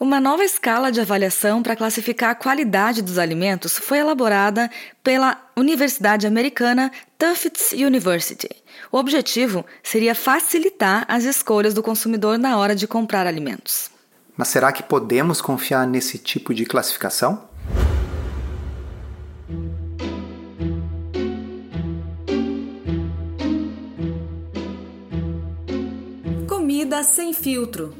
Uma nova escala de avaliação para classificar a qualidade dos alimentos foi elaborada pela Universidade Americana Tufts University. O objetivo seria facilitar as escolhas do consumidor na hora de comprar alimentos. Mas será que podemos confiar nesse tipo de classificação? Comida sem filtro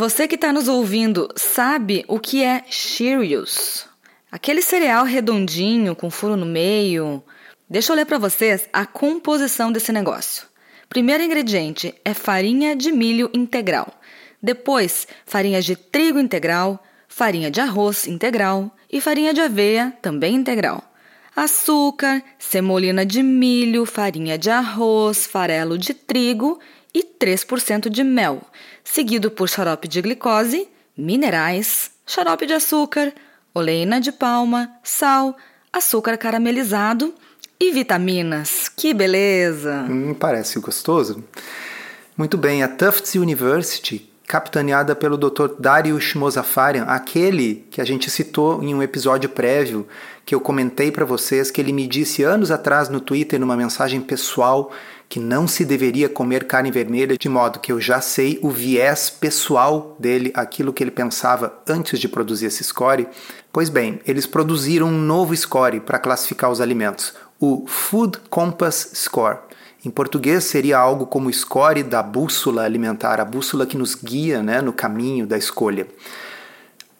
Você que está nos ouvindo sabe o que é Cheerios? Aquele cereal redondinho com furo no meio. Deixa eu ler para vocês a composição desse negócio. Primeiro ingrediente é farinha de milho integral. Depois, farinha de trigo integral, farinha de arroz integral e farinha de aveia também integral. Açúcar, semolina de milho, farinha de arroz, farelo de trigo e 3% de mel, seguido por xarope de glicose, minerais, xarope de açúcar, oleína de palma, sal, açúcar caramelizado e vitaminas. Que beleza! Hum, parece gostoso. Muito bem, a Tufts University, capitaneada pelo Dr. Darius Mozafarian, aquele que a gente citou em um episódio prévio, que eu comentei para vocês que ele me disse anos atrás no Twitter numa mensagem pessoal que não se deveria comer carne vermelha, de modo que eu já sei o viés pessoal dele, aquilo que ele pensava antes de produzir esse score. Pois bem, eles produziram um novo score para classificar os alimentos, o Food Compass Score. Em português seria algo como score da bússola alimentar, a bússola que nos guia né, no caminho da escolha.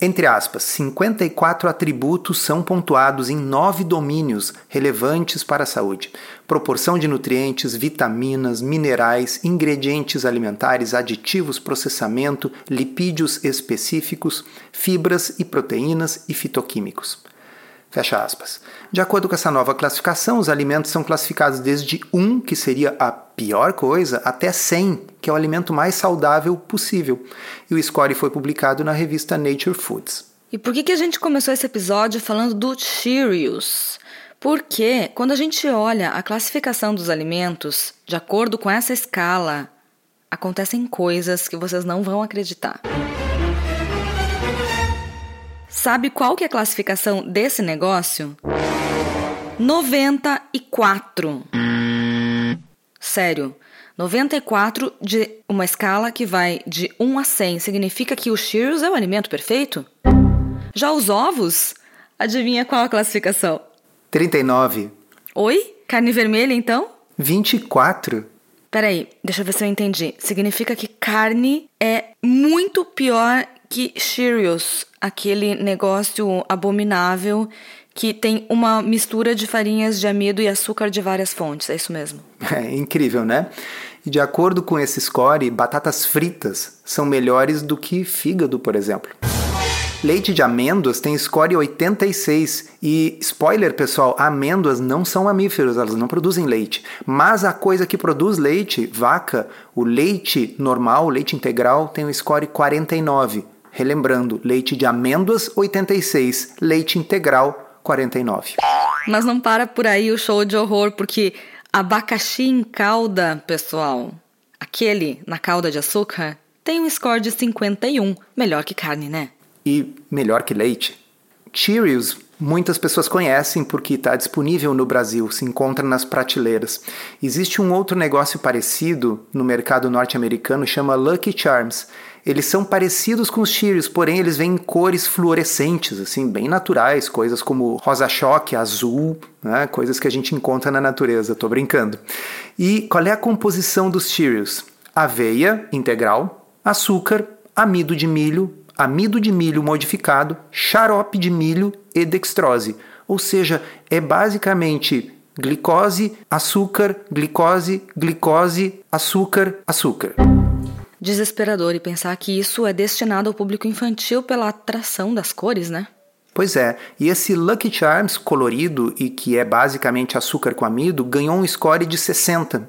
Entre aspas, 54 atributos são pontuados em nove domínios relevantes para a saúde: proporção de nutrientes, vitaminas, minerais, ingredientes alimentares, aditivos, processamento, lipídios específicos, fibras e proteínas e fitoquímicos. Fecha aspas. De acordo com essa nova classificação, os alimentos são classificados desde 1, que seria a pior coisa, até 100, que é o alimento mais saudável possível. E o score foi publicado na revista Nature Foods. E por que, que a gente começou esse episódio falando do Cheerios? Porque quando a gente olha a classificação dos alimentos, de acordo com essa escala, acontecem coisas que vocês não vão acreditar. Sabe qual que é a classificação desse negócio? 94. Sério. 94 de uma escala que vai de 1 a 100 significa que o Cheerios é o alimento perfeito? Já os ovos? Adivinha qual a classificação? 39. Oi? Carne vermelha então? 24. Peraí, deixa eu ver se eu entendi. Significa que carne é muito pior que Cheerios, aquele negócio abominável que tem uma mistura de farinhas de amido e açúcar de várias fontes, é isso mesmo? É incrível, né? E de acordo com esse score, batatas fritas são melhores do que fígado, por exemplo. Leite de amêndoas tem score 86 e spoiler, pessoal, amêndoas não são mamíferos, elas não produzem leite. Mas a coisa que produz leite, vaca, o leite normal, o leite integral, tem um score 49. Relembrando, leite de amêndoas 86, leite integral 49. Mas não para por aí o show de horror, porque abacaxi em calda, pessoal, aquele na calda de açúcar, tem um score de 51, melhor que carne, né? E melhor que leite. Cheerios muitas pessoas conhecem porque está disponível no Brasil, se encontra nas prateleiras. Existe um outro negócio parecido no mercado norte-americano, chama Lucky Charms eles são parecidos com os Cheerios, porém eles vêm em cores fluorescentes, assim, bem naturais, coisas como rosa-choque, azul, né? coisas que a gente encontra na natureza, tô brincando. E qual é a composição dos Cheerios? Aveia integral, açúcar, amido de milho, amido de milho modificado, xarope de milho e dextrose. Ou seja, é basicamente glicose, açúcar, glicose, glicose, açúcar, açúcar. Desesperador e pensar que isso é destinado ao público infantil pela atração das cores, né? Pois é, e esse Lucky Charms colorido e que é basicamente açúcar com amido ganhou um score de 60,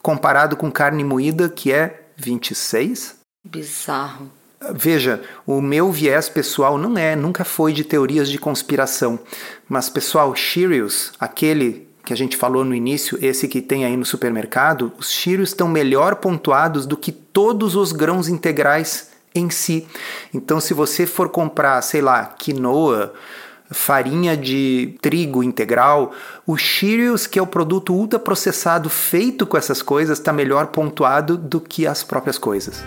comparado com carne moída que é 26? Bizarro. Veja, o meu viés pessoal não é, nunca foi de teorias de conspiração, mas pessoal, Cheerios, aquele que a gente falou no início, esse que tem aí no supermercado, os Cheerios estão melhor pontuados do que todos os grãos integrais em si. Então, se você for comprar, sei lá, quinoa, farinha de trigo integral, o Cheerios, que é o produto ultraprocessado feito com essas coisas, está melhor pontuado do que as próprias coisas.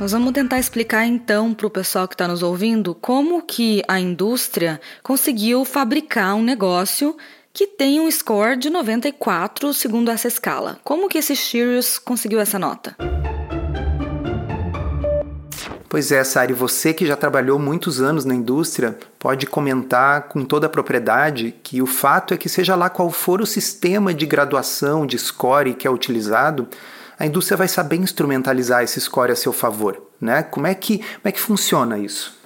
Nós vamos tentar explicar então para o pessoal que está nos ouvindo como que a indústria conseguiu fabricar um negócio que tem um score de 94 segundo essa escala. Como que esse Cheerios conseguiu essa nota? Pois é, Sari, você que já trabalhou muitos anos na indústria pode comentar com toda a propriedade que o fato é que, seja lá qual for o sistema de graduação de score que é utilizado, a indústria vai saber instrumentalizar esse score a seu favor. Né? Como, é que, como é que funciona isso?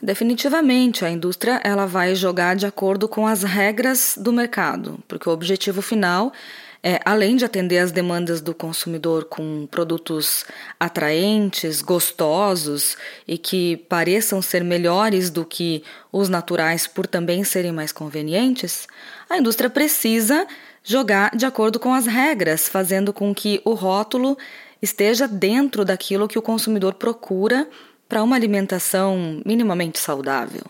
Definitivamente, a indústria ela vai jogar de acordo com as regras do mercado, porque o objetivo final é, além de atender às demandas do consumidor com produtos atraentes, gostosos e que pareçam ser melhores do que os naturais por também serem mais convenientes, a indústria precisa jogar de acordo com as regras, fazendo com que o rótulo esteja dentro daquilo que o consumidor procura para uma alimentação minimamente saudável.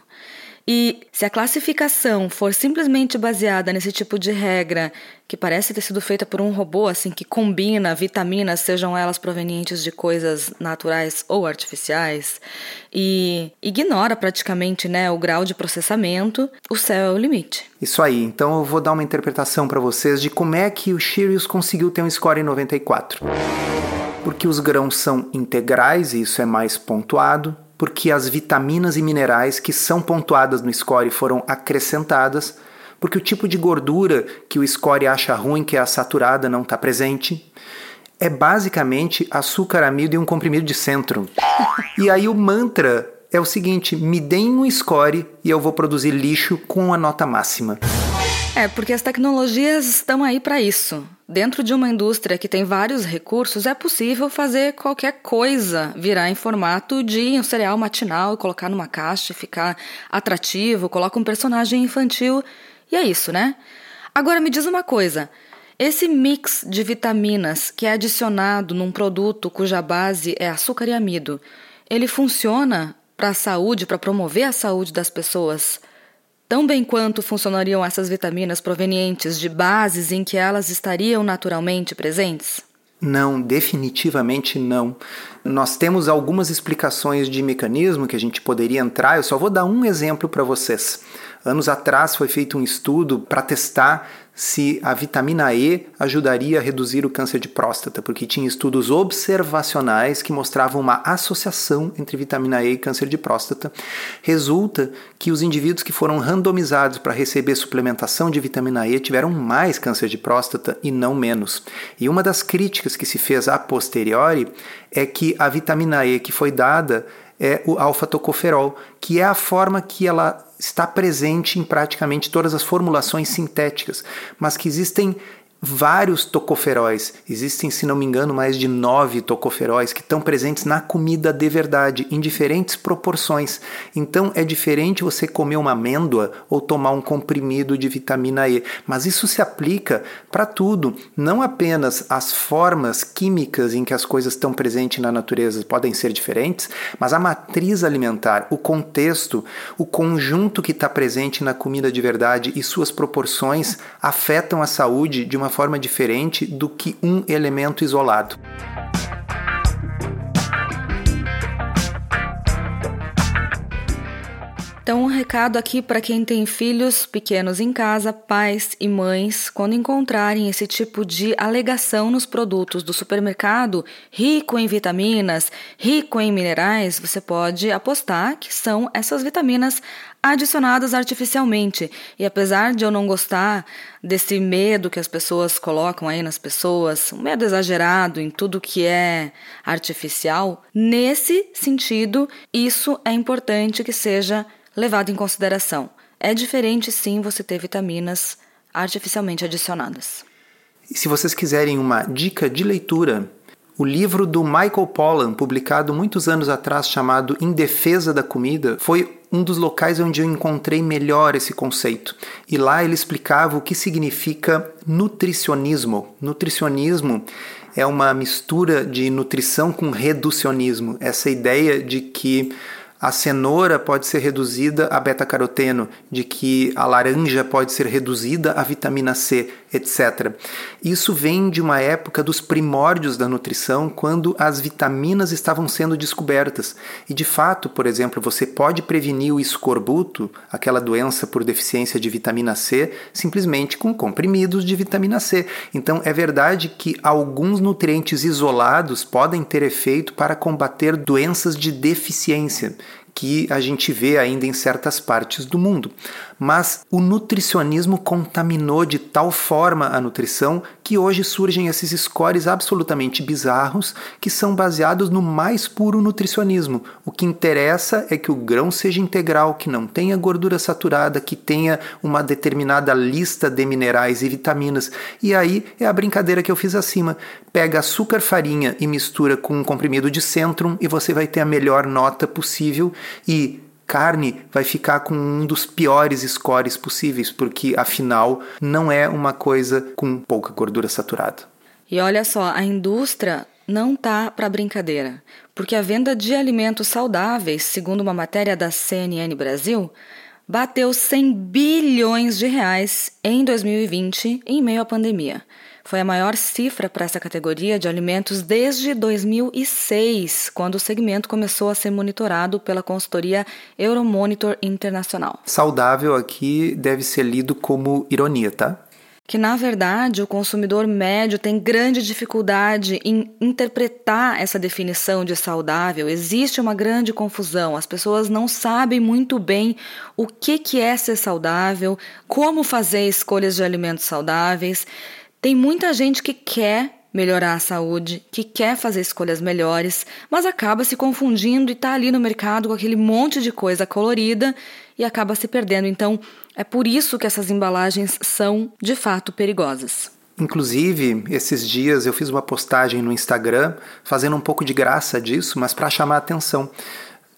E se a classificação for simplesmente baseada nesse tipo de regra, que parece ter sido feita por um robô, assim, que combina vitaminas, sejam elas provenientes de coisas naturais ou artificiais, e ignora praticamente né, o grau de processamento, o céu é o limite. Isso aí, então eu vou dar uma interpretação para vocês de como é que o Cheerios conseguiu ter um score em 94. Porque os grãos são integrais, e isso é mais pontuado porque as vitaminas e minerais que são pontuadas no score foram acrescentadas, porque o tipo de gordura que o score acha ruim, que é a saturada, não está presente. É basicamente açúcar amido e um comprimido de centro. E aí o mantra é o seguinte: me deem um score e eu vou produzir lixo com a nota máxima. É, porque as tecnologias estão aí para isso. Dentro de uma indústria que tem vários recursos, é possível fazer qualquer coisa virar em formato de um cereal matinal colocar numa caixa ficar atrativo, coloca um personagem infantil e é isso, né? Agora me diz uma coisa: esse mix de vitaminas que é adicionado num produto cuja base é açúcar e amido, ele funciona para a saúde, para promover a saúde das pessoas? Tão bem quanto funcionariam essas vitaminas provenientes de bases em que elas estariam naturalmente presentes? Não, definitivamente não. Nós temos algumas explicações de mecanismo que a gente poderia entrar, eu só vou dar um exemplo para vocês. Anos atrás foi feito um estudo para testar se a vitamina E ajudaria a reduzir o câncer de próstata, porque tinha estudos observacionais que mostravam uma associação entre vitamina E e câncer de próstata. Resulta que os indivíduos que foram randomizados para receber suplementação de vitamina E tiveram mais câncer de próstata e não menos. E uma das críticas que se fez a posteriori é que a vitamina E que foi dada é o alfa-tocoferol, que é a forma que ela está presente em praticamente todas as formulações sintéticas, mas que existem vários tocoferóis. Existem, se não me engano, mais de nove tocoferóis que estão presentes na comida de verdade, em diferentes proporções. Então é diferente você comer uma amêndoa ou tomar um comprimido de vitamina E. Mas isso se aplica para tudo, não apenas as formas químicas em que as coisas estão presentes na natureza podem ser diferentes, mas a matriz alimentar, o contexto, o conjunto que está presente na comida de verdade e suas proporções afetam a saúde de uma uma forma diferente do que um elemento isolado. Então, um recado aqui para quem tem filhos pequenos em casa, pais e mães, quando encontrarem esse tipo de alegação nos produtos do supermercado, rico em vitaminas, rico em minerais, você pode apostar que são essas vitaminas adicionadas artificialmente. E apesar de eu não gostar desse medo que as pessoas colocam aí nas pessoas, um medo exagerado em tudo que é artificial, nesse sentido, isso é importante que seja levado em consideração. É diferente sim você ter vitaminas artificialmente adicionadas. E se vocês quiserem uma dica de leitura, o livro do Michael Pollan, publicado muitos anos atrás, chamado Em Defesa da Comida, foi um dos locais onde eu encontrei melhor esse conceito. E lá ele explicava o que significa nutricionismo. Nutricionismo é uma mistura de nutrição com reducionismo. Essa ideia de que a cenoura pode ser reduzida a beta-caroteno, de que a laranja pode ser reduzida a vitamina C, etc. Isso vem de uma época dos primórdios da nutrição, quando as vitaminas estavam sendo descobertas. E de fato, por exemplo, você pode prevenir o escorbuto, aquela doença por deficiência de vitamina C, simplesmente com comprimidos de vitamina C. Então é verdade que alguns nutrientes isolados podem ter efeito para combater doenças de deficiência que a gente vê ainda em certas partes do mundo. Mas o nutricionismo contaminou de tal forma a nutrição que hoje surgem esses scores absolutamente bizarros que são baseados no mais puro nutricionismo. O que interessa é que o grão seja integral, que não tenha gordura saturada, que tenha uma determinada lista de minerais e vitaminas. E aí é a brincadeira que eu fiz acima. Pega açúcar, farinha e mistura com um comprimido de Centrum e você vai ter a melhor nota possível e carne vai ficar com um dos piores scores possíveis, porque afinal não é uma coisa com pouca gordura saturada. E olha só, a indústria não tá para brincadeira, porque a venda de alimentos saudáveis, segundo uma matéria da CNN Brasil, bateu 100 bilhões de reais em 2020 em meio à pandemia. Foi a maior cifra para essa categoria de alimentos desde 2006, quando o segmento começou a ser monitorado pela consultoria Euromonitor Internacional. Saudável aqui deve ser lido como ironia, tá? que na verdade o consumidor médio tem grande dificuldade em interpretar essa definição de saudável. Existe uma grande confusão, as pessoas não sabem muito bem o que, que é ser saudável, como fazer escolhas de alimentos saudáveis. Tem muita gente que quer melhorar a saúde, que quer fazer escolhas melhores, mas acaba se confundindo e está ali no mercado com aquele monte de coisa colorida e acaba se perdendo. Então, é por isso que essas embalagens são de fato perigosas. Inclusive, esses dias eu fiz uma postagem no Instagram fazendo um pouco de graça disso, mas para chamar a atenção.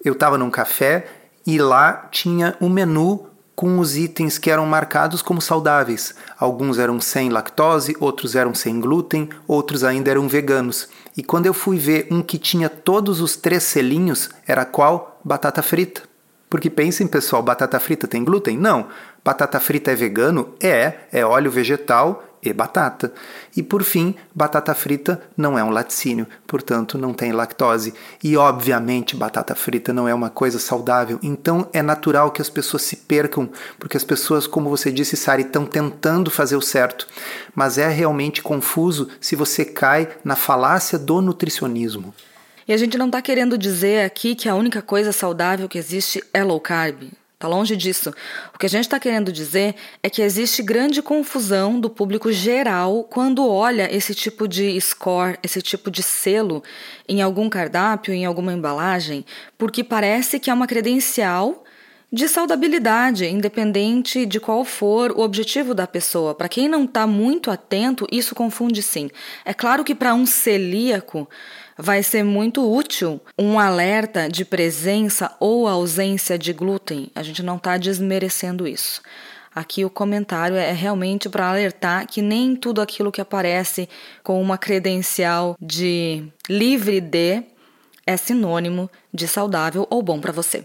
Eu estava num café e lá tinha um menu com os itens que eram marcados como saudáveis. Alguns eram sem lactose, outros eram sem glúten, outros ainda eram veganos. E quando eu fui ver um que tinha todos os três selinhos, era qual? Batata frita. Porque pensem, pessoal, batata frita tem glúten? Não. Batata frita é vegano? É, é óleo vegetal e batata. E por fim, batata frita não é um laticínio, portanto não tem lactose. E obviamente, batata frita não é uma coisa saudável. Então é natural que as pessoas se percam, porque as pessoas, como você disse, Sari, estão tentando fazer o certo. Mas é realmente confuso se você cai na falácia do nutricionismo. E a gente não está querendo dizer aqui que a única coisa saudável que existe é low carb. Está longe disso. O que a gente está querendo dizer é que existe grande confusão do público geral quando olha esse tipo de score, esse tipo de selo em algum cardápio, em alguma embalagem, porque parece que é uma credencial de saudabilidade, independente de qual for o objetivo da pessoa. Para quem não está muito atento, isso confunde sim. É claro que para um celíaco vai ser muito útil um alerta de presença ou ausência de glúten. A gente não está desmerecendo isso. Aqui o comentário é realmente para alertar que nem tudo aquilo que aparece com uma credencial de livre de é sinônimo de saudável ou bom para você.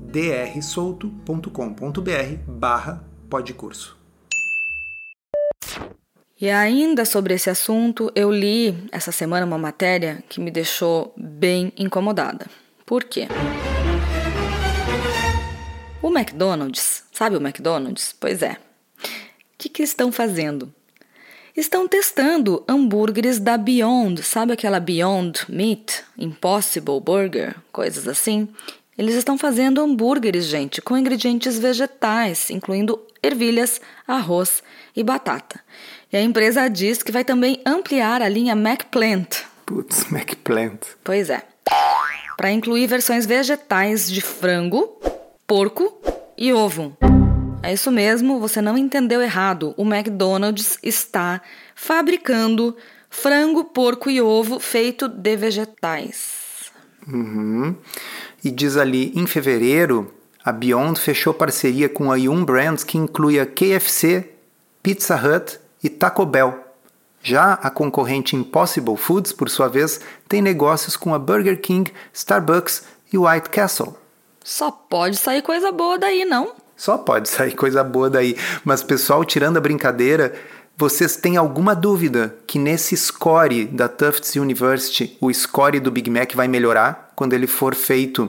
drsolto.com.br barra podcurso. E ainda sobre esse assunto, eu li essa semana uma matéria que me deixou bem incomodada. Por quê? O McDonald's, sabe o McDonald's? Pois é. O que, que estão fazendo? Estão testando hambúrgueres da Beyond, sabe aquela Beyond Meat, Impossible Burger, coisas assim? Eles estão fazendo hambúrgueres, gente, com ingredientes vegetais, incluindo ervilhas, arroz e batata. E a empresa diz que vai também ampliar a linha McPlant. Putz, McPlant. Pois é. Para incluir versões vegetais de frango, porco e ovo. É isso mesmo, você não entendeu errado. O McDonald's está fabricando frango, porco e ovo feito de vegetais. Uhum. E diz ali, em fevereiro, a Beyond fechou parceria com a Yum Brands, que inclui a KFC, Pizza Hut e Taco Bell. Já a concorrente Impossible Foods, por sua vez, tem negócios com a Burger King, Starbucks e White Castle. Só pode sair coisa boa daí, não? Só pode sair coisa boa daí. Mas, pessoal, tirando a brincadeira, vocês têm alguma dúvida que nesse score da Tufts University, o score do Big Mac vai melhorar quando ele for feito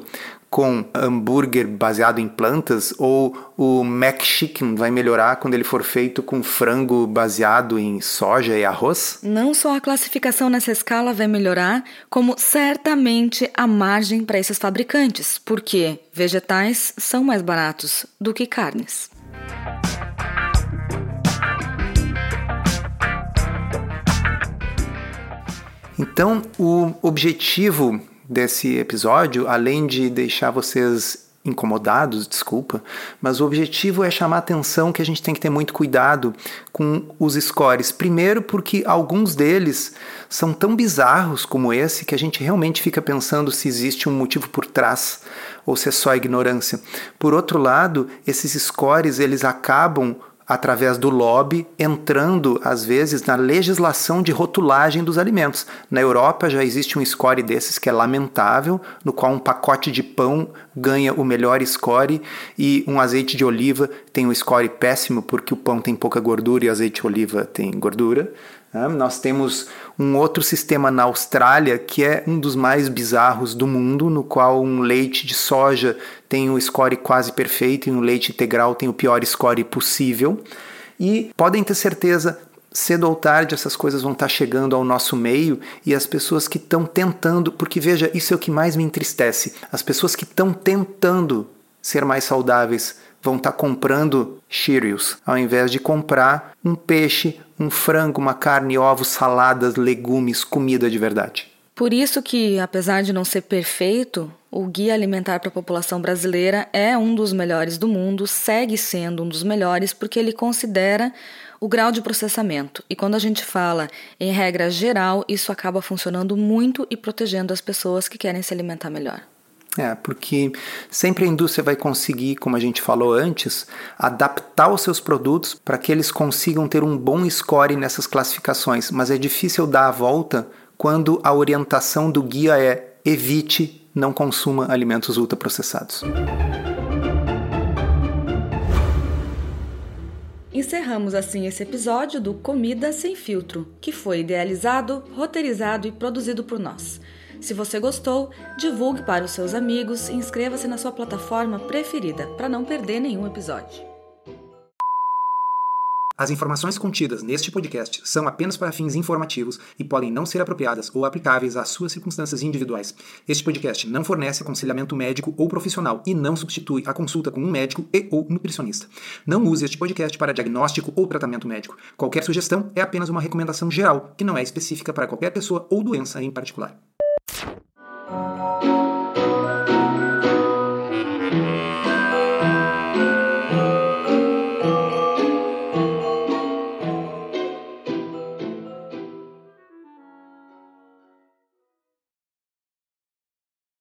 com hambúrguer baseado em plantas ou o Mac Chicken vai melhorar quando ele for feito com frango baseado em soja e arroz? Não só a classificação nessa escala vai melhorar, como certamente a margem para esses fabricantes, porque vegetais são mais baratos do que carnes. Então, o objetivo desse episódio, além de deixar vocês incomodados, desculpa, mas o objetivo é chamar a atenção que a gente tem que ter muito cuidado com os scores. Primeiro, porque alguns deles são tão bizarros como esse que a gente realmente fica pensando se existe um motivo por trás ou se é só ignorância. Por outro lado, esses scores eles acabam através do lobby, entrando às vezes na legislação de rotulagem dos alimentos. Na Europa já existe um score desses que é lamentável, no qual um pacote de pão ganha o melhor score e um azeite de oliva tem um score péssimo porque o pão tem pouca gordura e o azeite de oliva tem gordura. Né? Nós temos um outro sistema na Austrália que é um dos mais bizarros do mundo, no qual um leite de soja tem o score quase perfeito e um leite integral tem o pior score possível. E podem ter certeza, cedo ou tarde essas coisas vão estar chegando ao nosso meio e as pessoas que estão tentando, porque veja, isso é o que mais me entristece, as pessoas que estão tentando ser mais saudáveis vão estar comprando Cheerios ao invés de comprar um peixe, um frango, uma carne, ovos, saladas, legumes, comida de verdade. Por isso que, apesar de não ser perfeito, o Guia Alimentar para a População Brasileira é um dos melhores do mundo, segue sendo um dos melhores porque ele considera o grau de processamento. E quando a gente fala em regra geral, isso acaba funcionando muito e protegendo as pessoas que querem se alimentar melhor. É, porque sempre a indústria vai conseguir, como a gente falou antes, adaptar os seus produtos para que eles consigam ter um bom score nessas classificações, mas é difícil dar a volta quando a orientação do guia é evite, não consuma alimentos ultraprocessados. Encerramos assim esse episódio do Comida Sem Filtro, que foi idealizado, roteirizado e produzido por nós. Se você gostou, divulgue para os seus amigos e inscreva-se na sua plataforma preferida para não perder nenhum episódio. As informações contidas neste podcast são apenas para fins informativos e podem não ser apropriadas ou aplicáveis às suas circunstâncias individuais. Este podcast não fornece aconselhamento médico ou profissional e não substitui a consulta com um médico e ou nutricionista. Não use este podcast para diagnóstico ou tratamento médico. Qualquer sugestão é apenas uma recomendação geral, que não é específica para qualquer pessoa ou doença em particular. Thank you.